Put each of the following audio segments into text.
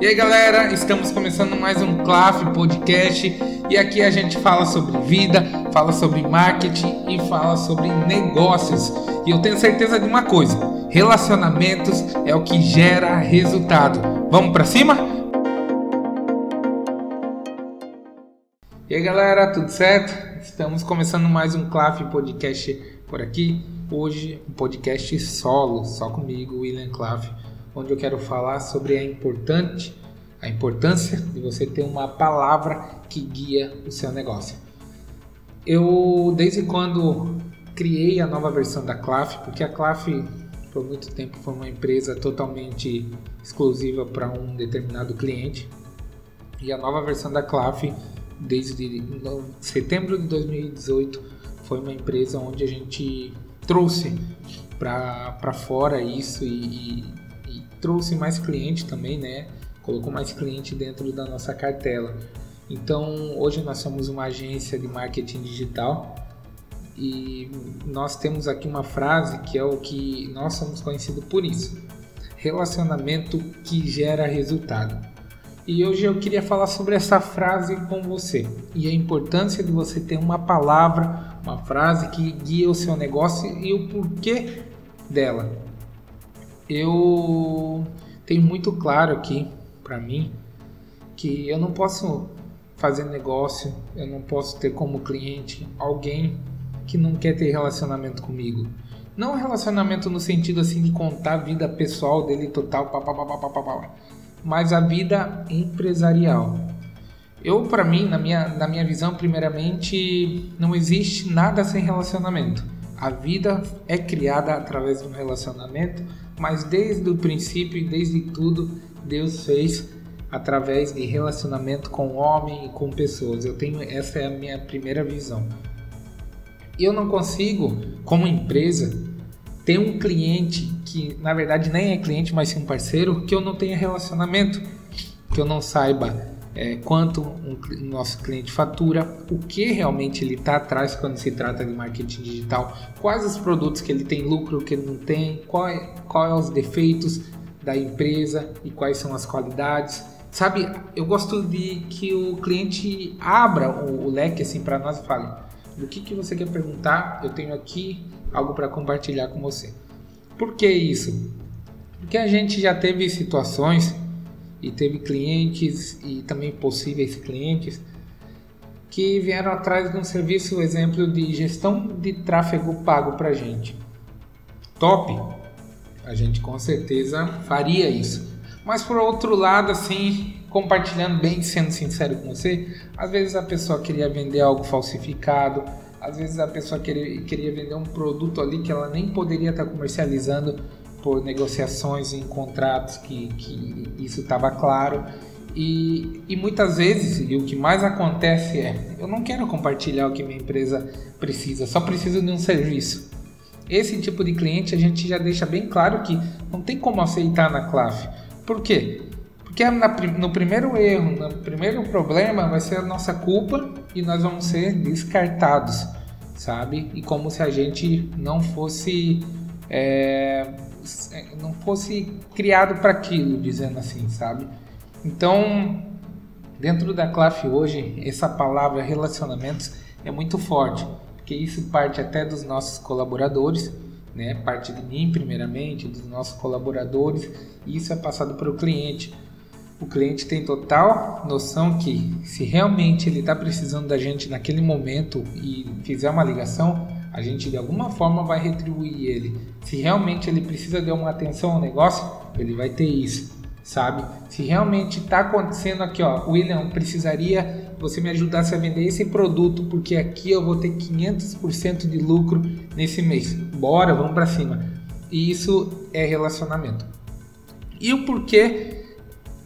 E aí galera, estamos começando mais um CLAF Podcast e aqui a gente fala sobre vida, fala sobre marketing e fala sobre negócios. E eu tenho certeza de uma coisa: relacionamentos é o que gera resultado. Vamos para cima? E aí galera, tudo certo? Estamos começando mais um CLAF Podcast por aqui. Hoje um podcast solo, só comigo, William Claff onde eu quero falar sobre a importante a importância de você ter uma palavra que guia o seu negócio. Eu desde quando criei a nova versão da Claf, porque a Claf por muito tempo foi uma empresa totalmente exclusiva para um determinado cliente. E a nova versão da Claf, desde setembro de 2018, foi uma empresa onde a gente trouxe para fora isso e, e trouxe mais cliente também, né? Colocou mais cliente dentro da nossa cartela. Então, hoje nós somos uma agência de marketing digital e nós temos aqui uma frase que é o que nós somos conhecidos por isso: relacionamento que gera resultado. E hoje eu queria falar sobre essa frase com você e a importância de você ter uma palavra, uma frase que guia o seu negócio e o porquê dela eu tenho muito claro aqui para mim que eu não posso fazer negócio, eu não posso ter como cliente alguém que não quer ter relacionamento comigo. Não relacionamento no sentido assim de contar a vida pessoal dele total, papapá, mas a vida empresarial. Eu, para mim, na minha, na minha visão, primeiramente, não existe nada sem relacionamento. A vida é criada através um relacionamento, mas desde o princípio e desde tudo, Deus fez através de relacionamento com o homem e com pessoas. Eu tenho essa é a minha primeira visão. Eu não consigo, como empresa, ter um cliente que na verdade nem é cliente, mas sim um parceiro, que eu não tenha relacionamento, que eu não saiba é, quanto o um, nosso cliente fatura, o que realmente ele está atrás quando se trata de marketing digital, quais os produtos que ele tem lucro, que ele não tem, qual é, qual é os defeitos da empresa e quais são as qualidades. Sabe, eu gosto de que o cliente abra o, o leque assim para nós e fale: do que, que você quer perguntar? Eu tenho aqui algo para compartilhar com você. Por que isso? Porque a gente já teve situações e teve clientes e também possíveis clientes que vieram atrás de um serviço, exemplo de gestão de tráfego pago para gente. Top! A gente com certeza faria isso. Mas por outro lado, assim, compartilhando bem, sendo sincero com você, às vezes a pessoa queria vender algo falsificado, às vezes a pessoa queria, queria vender um produto ali que ela nem poderia estar comercializando por negociações em contratos que, que isso estava claro. E, e muitas vezes, e o que mais acontece é: eu não quero compartilhar o que minha empresa precisa, só preciso de um serviço. Esse tipo de cliente a gente já deixa bem claro que não tem como aceitar na CLAF. Por quê? Porque na, no primeiro erro, no primeiro problema, vai ser a nossa culpa e nós vamos ser descartados, sabe? E como se a gente não fosse. É, não fosse criado para aquilo, dizendo assim, sabe? Então, dentro da CLAF hoje, essa palavra relacionamentos é muito forte, porque isso parte até dos nossos colaboradores, né? Parte de mim primeiramente, dos nossos colaboradores, e isso é passado para o cliente. O cliente tem total noção que se realmente ele está precisando da gente naquele momento e fizer uma ligação, a gente de alguma forma vai retribuir ele. Se realmente ele precisa de uma atenção ao negócio, ele vai ter isso, sabe? Se realmente está acontecendo aqui, ó, William, precisaria você me ajudasse a vender esse produto porque aqui eu vou ter 500% de lucro nesse mês. Bora, vamos para cima. E isso é relacionamento. E o porquê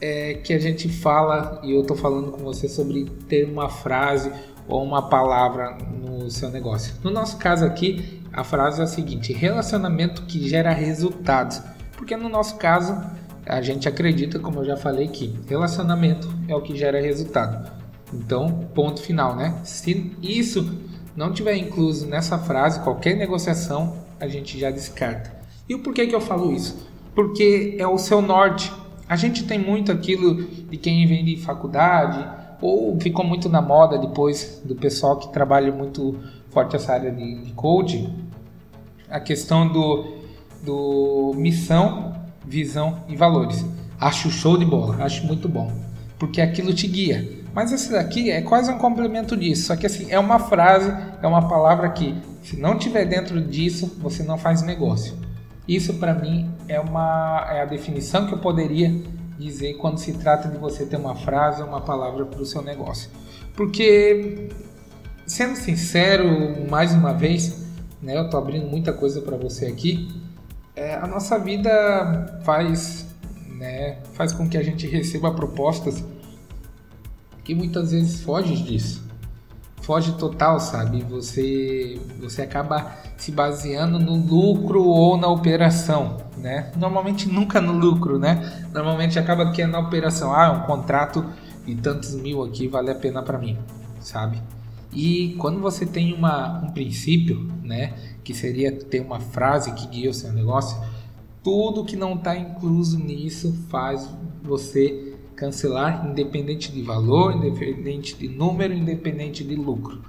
é que a gente fala e eu tô falando com você sobre ter uma frase ou uma palavra no seu negócio. No nosso caso aqui, a frase é a seguinte: relacionamento que gera resultados. Porque no nosso caso, a gente acredita, como eu já falei, que relacionamento é o que gera resultado. Então, ponto final, né? Se isso não tiver incluso nessa frase, qualquer negociação a gente já descarta. E o porquê que eu falo isso? Porque é o seu norte. A gente tem muito aquilo de quem vem de faculdade ou ficou muito na moda depois do pessoal que trabalha muito forte essa área de, de a questão do, do missão, visão e valores. Acho show de bola, acho muito bom, porque aquilo te guia. Mas esse daqui é quase um complemento disso, só que assim, é uma frase, é uma palavra que se não tiver dentro disso, você não faz negócio. Isso para mim é uma é a definição que eu poderia dizer quando se trata de você ter uma frase ou uma palavra para o seu negócio. Porque sendo sincero, mais uma vez, né, eu tô abrindo muita coisa para você aqui. É, a nossa vida faz, né, faz com que a gente receba propostas que muitas vezes foge disso. Foge total, sabe? Você você acaba se baseando no lucro ou na operação, né? Normalmente nunca no lucro, né? Normalmente acaba que é na operação. Ah, um contrato de tantos mil aqui vale a pena para mim, sabe? E quando você tem uma, um princípio, né, que seria ter uma frase que guia o seu negócio, tudo que não está incluso nisso faz você cancelar independente de valor, independente de número, independente de lucro.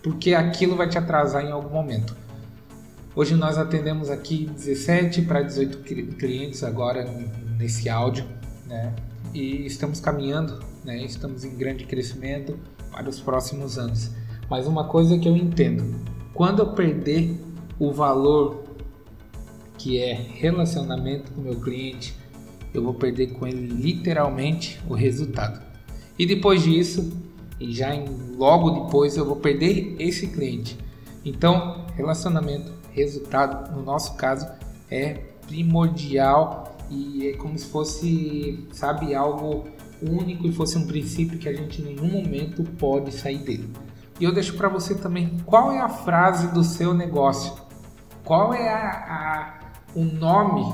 Porque aquilo vai te atrasar em algum momento. Hoje nós atendemos aqui 17 para 18 clientes agora nesse áudio, né? E estamos caminhando, né? Estamos em grande crescimento para os próximos anos. Mas uma coisa que eu entendo, quando eu perder o valor que é relacionamento com meu cliente, eu vou perder com ele literalmente o resultado. E depois disso, e já em, logo depois, eu vou perder esse cliente. Então, relacionamento, resultado, no nosso caso, é primordial e é como se fosse, sabe, algo único e fosse um princípio que a gente em nenhum momento pode sair dele. E eu deixo para você também qual é a frase do seu negócio, qual é a, a o nome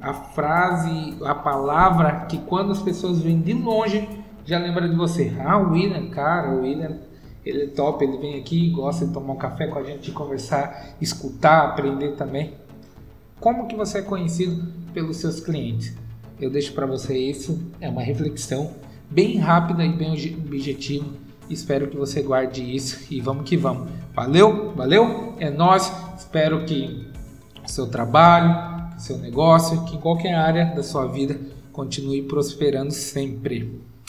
a frase, a palavra que quando as pessoas vêm de longe já lembra de você. Ah, o William, cara, o William, ele é top, ele vem aqui, gosta de tomar um café com a gente, conversar, escutar, aprender também. Como que você é conhecido pelos seus clientes? Eu deixo para você isso, é uma reflexão bem rápida e bem objetiva. Espero que você guarde isso e vamos que vamos. Valeu? Valeu? É nós. Espero que seu trabalho, seu negócio, que qualquer área da sua vida continue prosperando sempre.